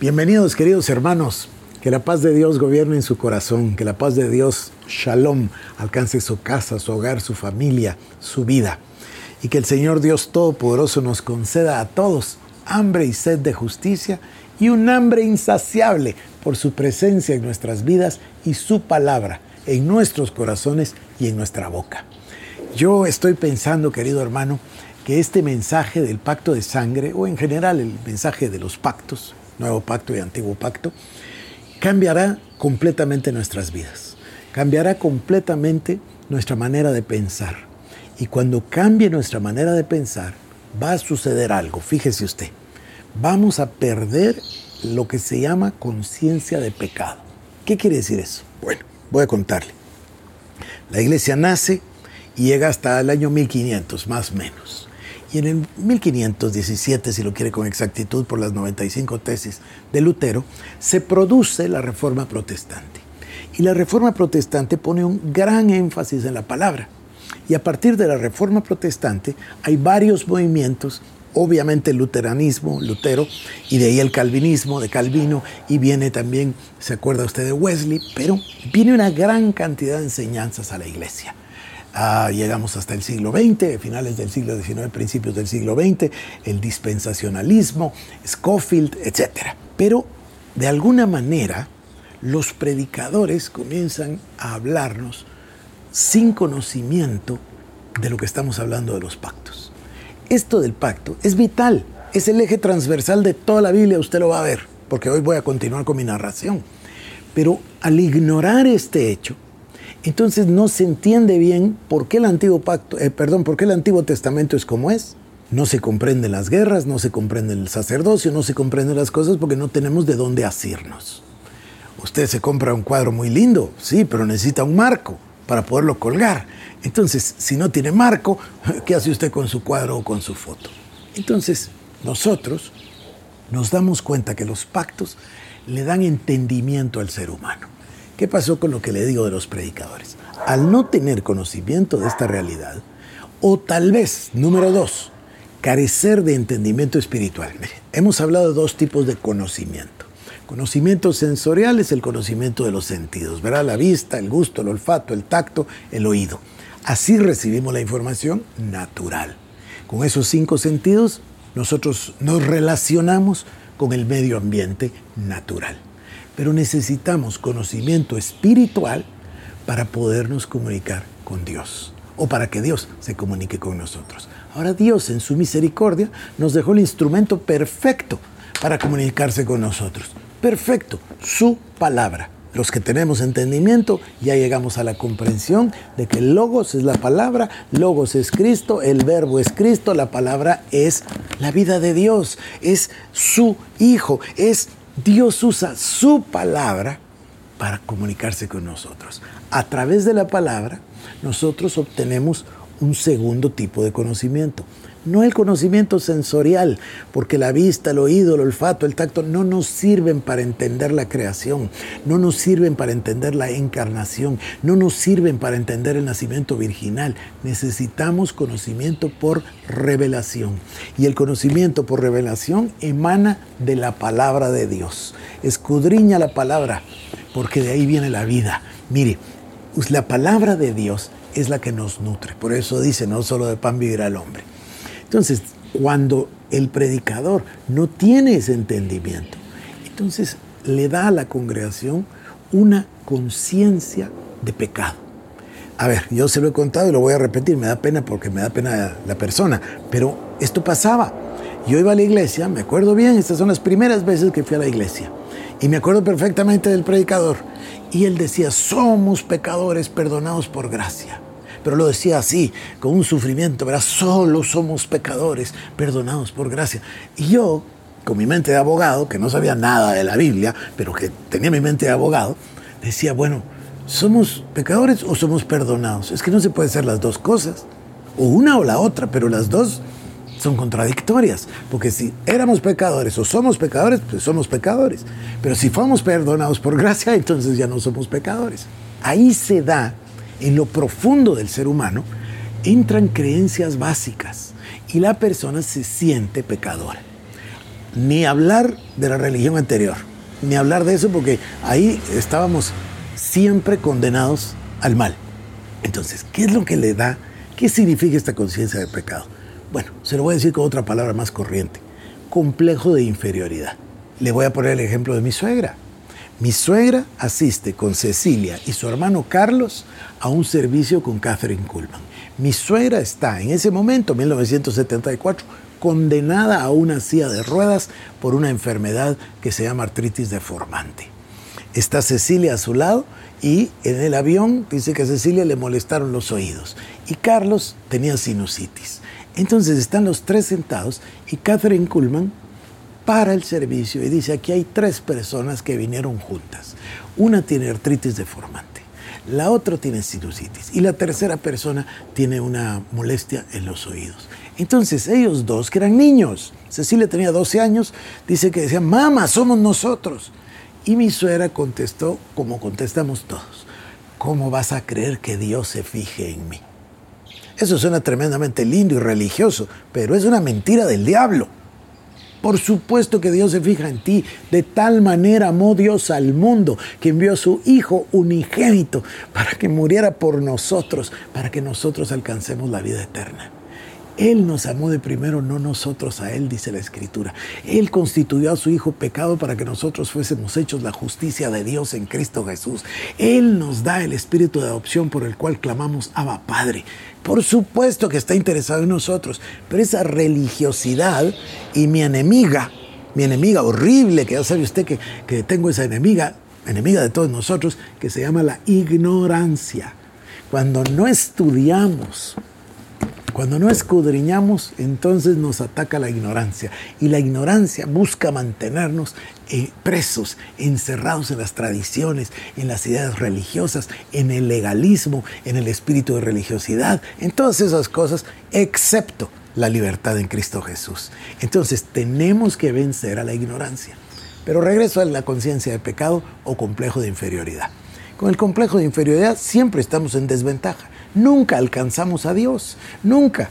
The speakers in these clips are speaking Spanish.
Bienvenidos queridos hermanos, que la paz de Dios gobierne en su corazón, que la paz de Dios, shalom, alcance su casa, su hogar, su familia, su vida. Y que el Señor Dios Todopoderoso nos conceda a todos hambre y sed de justicia y un hambre insaciable por su presencia en nuestras vidas y su palabra en nuestros corazones y en nuestra boca. Yo estoy pensando, querido hermano, que este mensaje del pacto de sangre, o en general el mensaje de los pactos, nuevo pacto y antiguo pacto, cambiará completamente nuestras vidas, cambiará completamente nuestra manera de pensar. Y cuando cambie nuestra manera de pensar, va a suceder algo, fíjese usted, vamos a perder lo que se llama conciencia de pecado. ¿Qué quiere decir eso? Bueno, voy a contarle. La iglesia nace y llega hasta el año 1500, más o menos. Y en el 1517, si lo quiere con exactitud, por las 95 tesis de Lutero, se produce la Reforma Protestante. Y la Reforma Protestante pone un gran énfasis en la palabra. Y a partir de la Reforma Protestante hay varios movimientos, obviamente el luteranismo, Lutero, y de ahí el calvinismo de Calvino, y viene también, se acuerda usted de Wesley, pero viene una gran cantidad de enseñanzas a la iglesia. Ah, llegamos hasta el siglo XX, finales del siglo XIX, principios del siglo XX, el dispensacionalismo, Scofield, etc. Pero de alguna manera los predicadores comienzan a hablarnos sin conocimiento de lo que estamos hablando de los pactos. Esto del pacto es vital, es el eje transversal de toda la Biblia, usted lo va a ver, porque hoy voy a continuar con mi narración. Pero al ignorar este hecho, entonces no se entiende bien por qué el antiguo pacto, eh, perdón, por qué el Antiguo Testamento es como es. No se comprenden las guerras, no se comprende el sacerdocio, no se comprenden las cosas porque no tenemos de dónde asirnos. Usted se compra un cuadro muy lindo, sí, pero necesita un marco para poderlo colgar. Entonces, si no tiene marco, ¿qué hace usted con su cuadro o con su foto? Entonces, nosotros nos damos cuenta que los pactos le dan entendimiento al ser humano. ¿Qué pasó con lo que le digo de los predicadores? Al no tener conocimiento de esta realidad, o tal vez, número dos, carecer de entendimiento espiritual. hemos hablado de dos tipos de conocimiento. Conocimiento sensorial es el conocimiento de los sentidos, ¿verdad? La vista, el gusto, el olfato, el tacto, el oído. Así recibimos la información natural. Con esos cinco sentidos, nosotros nos relacionamos con el medio ambiente natural pero necesitamos conocimiento espiritual para podernos comunicar con Dios o para que Dios se comunique con nosotros. Ahora Dios en su misericordia nos dejó el instrumento perfecto para comunicarse con nosotros. Perfecto, su palabra. Los que tenemos entendimiento ya llegamos a la comprensión de que Logos es la palabra, Logos es Cristo, el verbo es Cristo, la palabra es la vida de Dios, es su Hijo, es Dios usa su palabra para comunicarse con nosotros. A través de la palabra, nosotros obtenemos un segundo tipo de conocimiento, no el conocimiento sensorial, porque la vista, el oído, el olfato, el tacto no nos sirven para entender la creación, no nos sirven para entender la encarnación, no nos sirven para entender el nacimiento virginal. Necesitamos conocimiento por revelación. Y el conocimiento por revelación emana de la palabra de Dios. Escudriña la palabra, porque de ahí viene la vida. Mire, la palabra de Dios es la que nos nutre. Por eso dice, no solo de pan vivirá el hombre. Entonces, cuando el predicador no tiene ese entendimiento, entonces le da a la congregación una conciencia de pecado. A ver, yo se lo he contado y lo voy a repetir, me da pena porque me da pena la persona, pero esto pasaba. Yo iba a la iglesia, me acuerdo bien, estas son las primeras veces que fui a la iglesia, y me acuerdo perfectamente del predicador, y él decía, somos pecadores perdonados por gracia pero lo decía así, con un sufrimiento, ¿verdad? Solo somos pecadores, perdonados por gracia. Y yo, con mi mente de abogado, que no sabía nada de la Biblia, pero que tenía mi mente de abogado, decía, bueno, ¿somos pecadores o somos perdonados? Es que no se puede ser las dos cosas, o una o la otra, pero las dos son contradictorias, porque si éramos pecadores o somos pecadores, pues somos pecadores, pero si fuimos perdonados por gracia, entonces ya no somos pecadores. Ahí se da en lo profundo del ser humano, entran creencias básicas y la persona se siente pecadora. ni hablar de la religión anterior, ni hablar de eso porque ahí estábamos siempre condenados al mal. Entonces, ¿qué es lo que le da? ¿Qué significa esta conciencia de pecado? Bueno, se lo voy a decir con otra palabra más corriente. Complejo de inferioridad. Le voy a poner el ejemplo de mi suegra. Mi suegra asiste con Cecilia y su hermano Carlos a un servicio con Catherine Kuhlman. Mi suegra está en ese momento, 1974, condenada a una silla de ruedas por una enfermedad que se llama artritis deformante. Está Cecilia a su lado y en el avión dice que a Cecilia le molestaron los oídos y Carlos tenía sinusitis. Entonces están los tres sentados y Catherine Kuhlman para el servicio y dice, aquí hay tres personas que vinieron juntas. Una tiene artritis deformante, la otra tiene sinusitis y la tercera persona tiene una molestia en los oídos. Entonces ellos dos, que eran niños, Cecilia tenía 12 años, dice que decían, mamá, somos nosotros. Y mi suegra contestó como contestamos todos, ¿cómo vas a creer que Dios se fije en mí? Eso suena tremendamente lindo y religioso, pero es una mentira del diablo. Por supuesto que Dios se fija en ti. De tal manera amó Dios al mundo que envió a su Hijo unigénito para que muriera por nosotros, para que nosotros alcancemos la vida eterna. Él nos amó de primero, no nosotros a Él, dice la Escritura. Él constituyó a su Hijo pecado para que nosotros fuésemos hechos la justicia de Dios en Cristo Jesús. Él nos da el espíritu de adopción por el cual clamamos Abba Padre. Por supuesto que está interesado en nosotros, pero esa religiosidad y mi enemiga, mi enemiga horrible, que ya sabe usted que, que tengo esa enemiga, enemiga de todos nosotros, que se llama la ignorancia. Cuando no estudiamos, cuando no escudriñamos, entonces nos ataca la ignorancia. Y la ignorancia busca mantenernos eh, presos, encerrados en las tradiciones, en las ideas religiosas, en el legalismo, en el espíritu de religiosidad, en todas esas cosas, excepto la libertad en Cristo Jesús. Entonces tenemos que vencer a la ignorancia. Pero regreso a la conciencia de pecado o complejo de inferioridad. Con el complejo de inferioridad siempre estamos en desventaja nunca alcanzamos a Dios, nunca.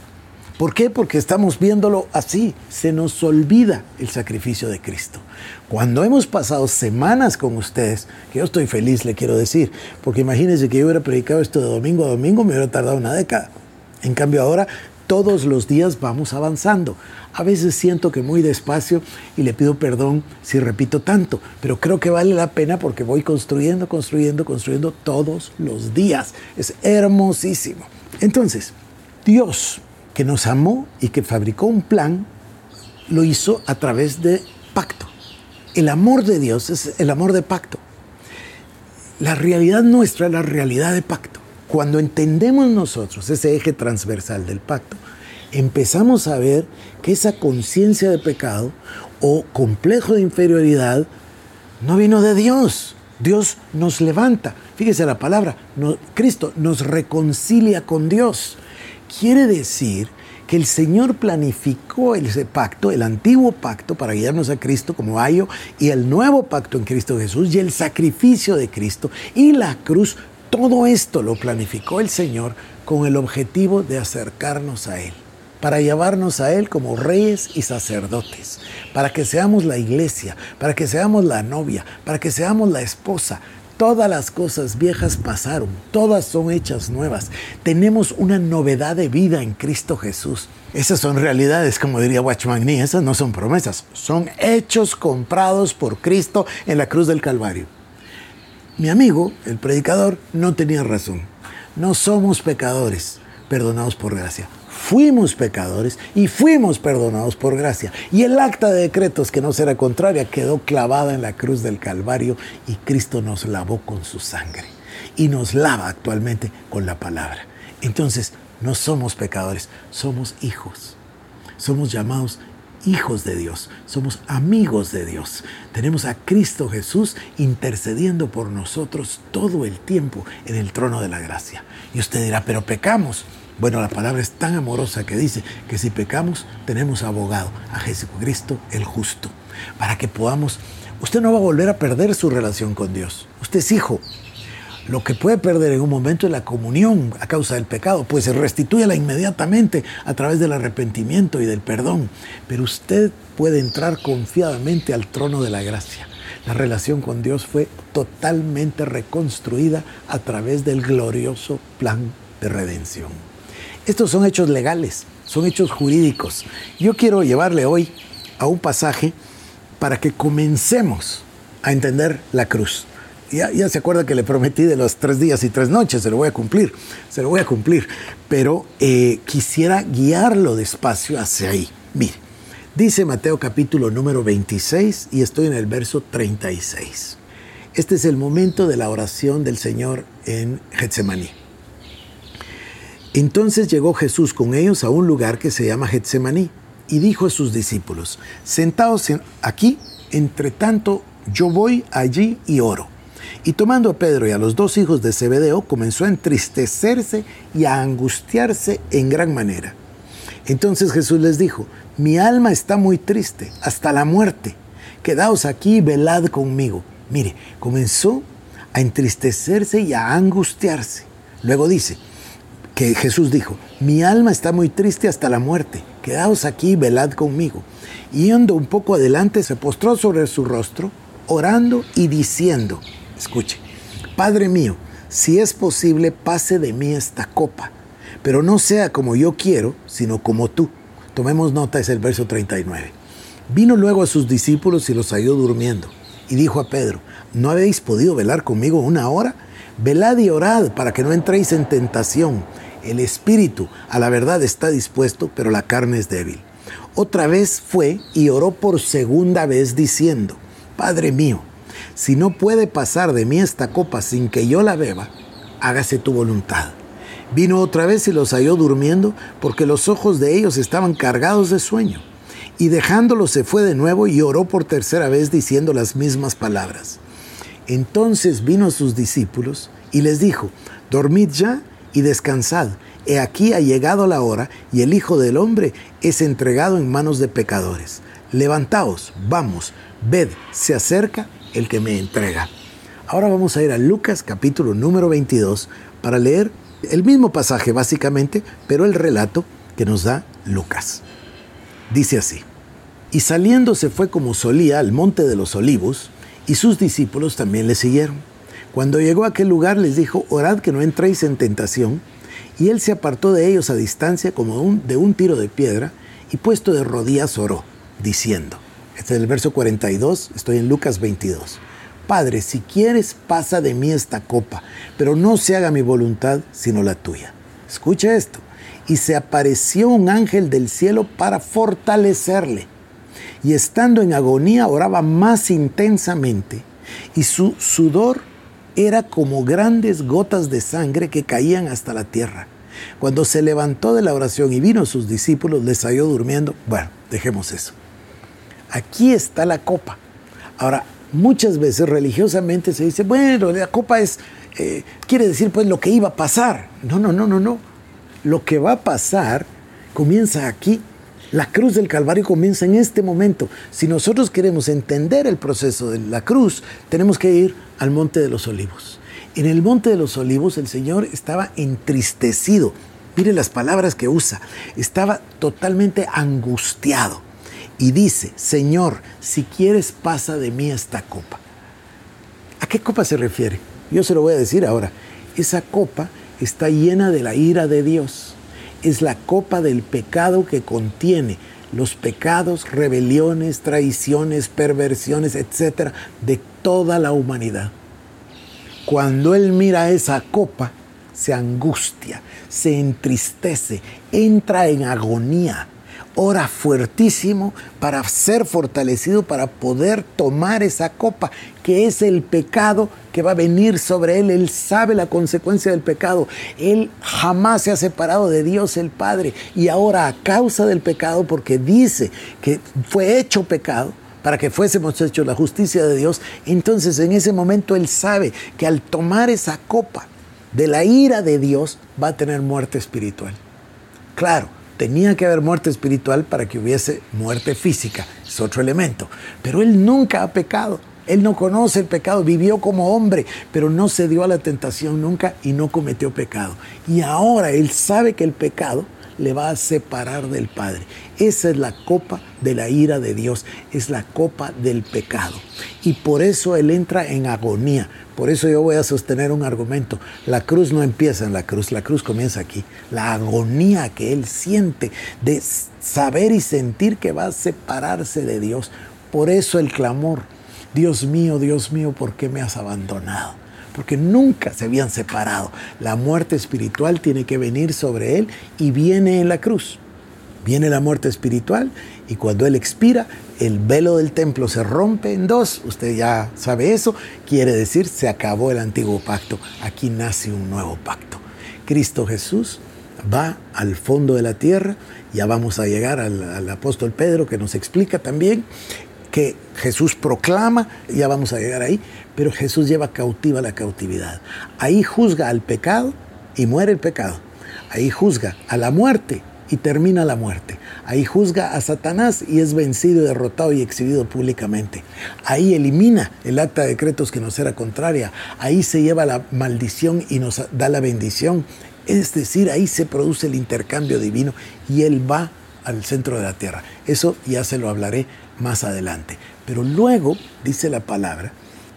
¿Por qué? Porque estamos viéndolo así, se nos olvida el sacrificio de Cristo. Cuando hemos pasado semanas con ustedes, que yo estoy feliz, le quiero decir, porque imagínense que yo hubiera predicado esto de domingo a domingo, me hubiera tardado una década. En cambio ahora todos los días vamos avanzando. A veces siento que muy despacio y le pido perdón si repito tanto, pero creo que vale la pena porque voy construyendo, construyendo, construyendo todos los días. Es hermosísimo. Entonces, Dios que nos amó y que fabricó un plan, lo hizo a través de pacto. El amor de Dios es el amor de pacto. La realidad nuestra es la realidad de pacto. Cuando entendemos nosotros ese eje transversal del pacto, empezamos a ver que esa conciencia de pecado o complejo de inferioridad no vino de Dios. Dios nos levanta. Fíjese la palabra, Cristo nos reconcilia con Dios. Quiere decir que el Señor planificó ese pacto, el antiguo pacto para guiarnos a Cristo como ayo y el nuevo pacto en Cristo Jesús y el sacrificio de Cristo y la cruz todo esto lo planificó el Señor con el objetivo de acercarnos a Él, para llevarnos a Él como reyes y sacerdotes, para que seamos la iglesia, para que seamos la novia, para que seamos la esposa. Todas las cosas viejas pasaron, todas son hechas nuevas. Tenemos una novedad de vida en Cristo Jesús. Esas son realidades, como diría Watchman Nee, esas no son promesas, son hechos comprados por Cristo en la cruz del Calvario. Mi amigo, el predicador, no tenía razón. No somos pecadores perdonados por gracia. Fuimos pecadores y fuimos perdonados por gracia. Y el acta de decretos que no será contraria quedó clavada en la cruz del Calvario y Cristo nos lavó con su sangre. Y nos lava actualmente con la palabra. Entonces, no somos pecadores, somos hijos. Somos llamados hijos de Dios, somos amigos de Dios. Tenemos a Cristo Jesús intercediendo por nosotros todo el tiempo en el trono de la gracia. Y usted dirá, pero pecamos. Bueno, la palabra es tan amorosa que dice que si pecamos tenemos abogado, a Jesucristo el justo, para que podamos, usted no va a volver a perder su relación con Dios. Usted es hijo. Lo que puede perder en un momento es la comunión a causa del pecado, pues se restituye inmediatamente a través del arrepentimiento y del perdón. Pero usted puede entrar confiadamente al trono de la gracia. La relación con Dios fue totalmente reconstruida a través del glorioso plan de redención. Estos son hechos legales, son hechos jurídicos. Yo quiero llevarle hoy a un pasaje para que comencemos a entender la cruz ya, se acuerda que le prometí de los tres días y tres noches, se lo voy a cumplir, se lo voy a cumplir, pero eh, quisiera guiarlo despacio hacia ahí. Mire, dice Mateo capítulo número 26 y estoy en el verso 36. Este es el momento de la oración del Señor en Getsemaní. Entonces llegó Jesús con ellos a un lugar que se llama Getsemaní y dijo a sus discípulos, sentaos aquí, entre tanto yo voy allí y oro. Y tomando a Pedro y a los dos hijos de Zebedeo, comenzó a entristecerse y a angustiarse en gran manera. Entonces Jesús les dijo, mi alma está muy triste, hasta la muerte. Quedaos aquí y velad conmigo. Mire, comenzó a entristecerse y a angustiarse. Luego dice que Jesús dijo, mi alma está muy triste hasta la muerte. Quedaos aquí y velad conmigo. Y yendo un poco adelante, se postró sobre su rostro, orando y diciendo, Escuche, Padre mío, si es posible, pase de mí esta copa, pero no sea como yo quiero, sino como tú. Tomemos nota, es el verso 39. Vino luego a sus discípulos y los halló durmiendo, y dijo a Pedro, ¿no habéis podido velar conmigo una hora? Velad y orad para que no entréis en tentación. El espíritu a la verdad está dispuesto, pero la carne es débil. Otra vez fue y oró por segunda vez diciendo, Padre mío, si no puede pasar de mí esta copa sin que yo la beba, hágase tu voluntad. Vino otra vez y los halló durmiendo porque los ojos de ellos estaban cargados de sueño. Y dejándolo se fue de nuevo y oró por tercera vez diciendo las mismas palabras. Entonces vino a sus discípulos y les dijo, dormid ya y descansad. He aquí ha llegado la hora y el Hijo del Hombre es entregado en manos de pecadores. Levantaos, vamos, ved, se acerca el que me entrega. Ahora vamos a ir a Lucas capítulo número 22 para leer el mismo pasaje básicamente, pero el relato que nos da Lucas. Dice así, y saliendo se fue como solía al monte de los olivos, y sus discípulos también le siguieron. Cuando llegó a aquel lugar les dijo, orad que no entréis en tentación, y él se apartó de ellos a distancia como de un tiro de piedra, y puesto de rodillas oró, diciendo, este es el verso 42, estoy en Lucas 22. Padre, si quieres, pasa de mí esta copa, pero no se haga mi voluntad, sino la tuya. Escucha esto. Y se apareció un ángel del cielo para fortalecerle. Y estando en agonía, oraba más intensamente. Y su sudor era como grandes gotas de sangre que caían hasta la tierra. Cuando se levantó de la oración y vino a sus discípulos, les halló durmiendo. Bueno, dejemos eso. Aquí está la copa. Ahora, muchas veces religiosamente se dice, bueno, la copa es, eh, quiere decir pues lo que iba a pasar. No, no, no, no, no. Lo que va a pasar comienza aquí. La cruz del Calvario comienza en este momento. Si nosotros queremos entender el proceso de la cruz, tenemos que ir al Monte de los Olivos. En el Monte de los Olivos el Señor estaba entristecido. Mire las palabras que usa. Estaba totalmente angustiado y dice, Señor, si quieres pasa de mí esta copa. ¿A qué copa se refiere? Yo se lo voy a decir ahora. Esa copa está llena de la ira de Dios. Es la copa del pecado que contiene los pecados, rebeliones, traiciones, perversiones, etcétera, de toda la humanidad. Cuando Él mira esa copa, se angustia, se entristece, entra en agonía ora fuertísimo para ser fortalecido, para poder tomar esa copa, que es el pecado que va a venir sobre él. Él sabe la consecuencia del pecado. Él jamás se ha separado de Dios el Padre. Y ahora a causa del pecado, porque dice que fue hecho pecado, para que fuésemos hechos la justicia de Dios, entonces en ese momento Él sabe que al tomar esa copa de la ira de Dios va a tener muerte espiritual. Claro, Tenía que haber muerte espiritual para que hubiese muerte física, es otro elemento. Pero él nunca ha pecado. Él no conoce el pecado, vivió como hombre, pero no se dio a la tentación nunca y no cometió pecado. Y ahora Él sabe que el pecado le va a separar del Padre. Esa es la copa de la ira de Dios, es la copa del pecado. Y por eso Él entra en agonía. Por eso yo voy a sostener un argumento. La cruz no empieza en la cruz, la cruz comienza aquí. La agonía que Él siente de saber y sentir que va a separarse de Dios. Por eso el clamor, Dios mío, Dios mío, ¿por qué me has abandonado? Porque nunca se habían separado. La muerte espiritual tiene que venir sobre él y viene en la cruz. Viene la muerte espiritual y cuando él expira, el velo del templo se rompe en dos. Usted ya sabe eso. Quiere decir, se acabó el antiguo pacto. Aquí nace un nuevo pacto. Cristo Jesús va al fondo de la tierra. Ya vamos a llegar al, al apóstol Pedro que nos explica también que Jesús proclama, ya vamos a llegar ahí, pero Jesús lleva cautiva la cautividad. Ahí juzga al pecado y muere el pecado. Ahí juzga a la muerte y termina la muerte. Ahí juzga a Satanás y es vencido, derrotado y exhibido públicamente. Ahí elimina el acta de decretos que nos era contraria. Ahí se lleva la maldición y nos da la bendición. Es decir, ahí se produce el intercambio divino y Él va al centro de la tierra. Eso ya se lo hablaré más adelante. Pero luego dice la palabra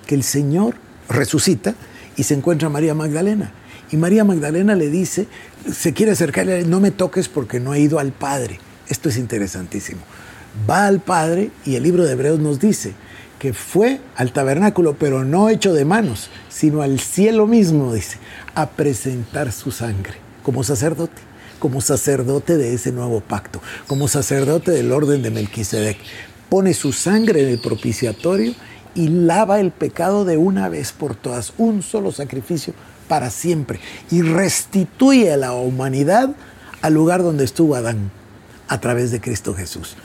que el Señor resucita y se encuentra María Magdalena. Y María Magdalena le dice, se quiere acercarle, no me toques porque no he ido al Padre. Esto es interesantísimo. Va al Padre y el libro de Hebreos nos dice que fue al tabernáculo, pero no hecho de manos, sino al cielo mismo, dice, a presentar su sangre como sacerdote como sacerdote de ese nuevo pacto, como sacerdote del orden de Melquisedec. Pone su sangre en el propiciatorio y lava el pecado de una vez por todas, un solo sacrificio para siempre, y restituye a la humanidad al lugar donde estuvo Adán, a través de Cristo Jesús.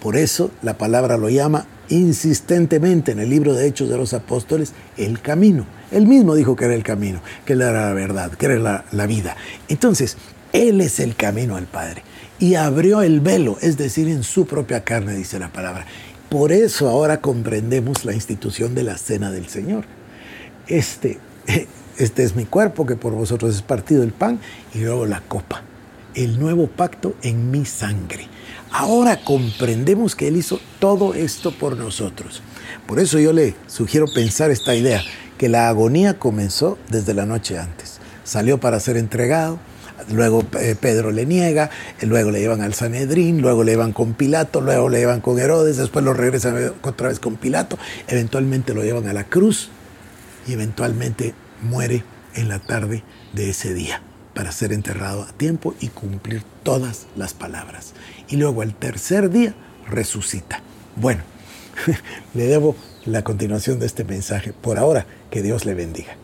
Por eso la palabra lo llama insistentemente en el libro de Hechos de los Apóstoles el camino. Él mismo dijo que era el camino, que era la verdad, que era la, la vida. Entonces, él es el camino al Padre. Y abrió el velo, es decir, en su propia carne, dice la palabra. Por eso ahora comprendemos la institución de la cena del Señor. Este, este es mi cuerpo que por vosotros es partido el pan y luego la copa. El nuevo pacto en mi sangre. Ahora comprendemos que Él hizo todo esto por nosotros. Por eso yo le sugiero pensar esta idea, que la agonía comenzó desde la noche antes. Salió para ser entregado, luego eh, Pedro le niega, luego le llevan al Sanedrín, luego le llevan con Pilato, luego le llevan con Herodes, después lo regresan otra vez con Pilato, eventualmente lo llevan a la cruz y eventualmente muere en la tarde de ese día para ser enterrado a tiempo y cumplir todas las palabras. Y luego al tercer día resucita. Bueno, le debo la continuación de este mensaje. Por ahora, que Dios le bendiga.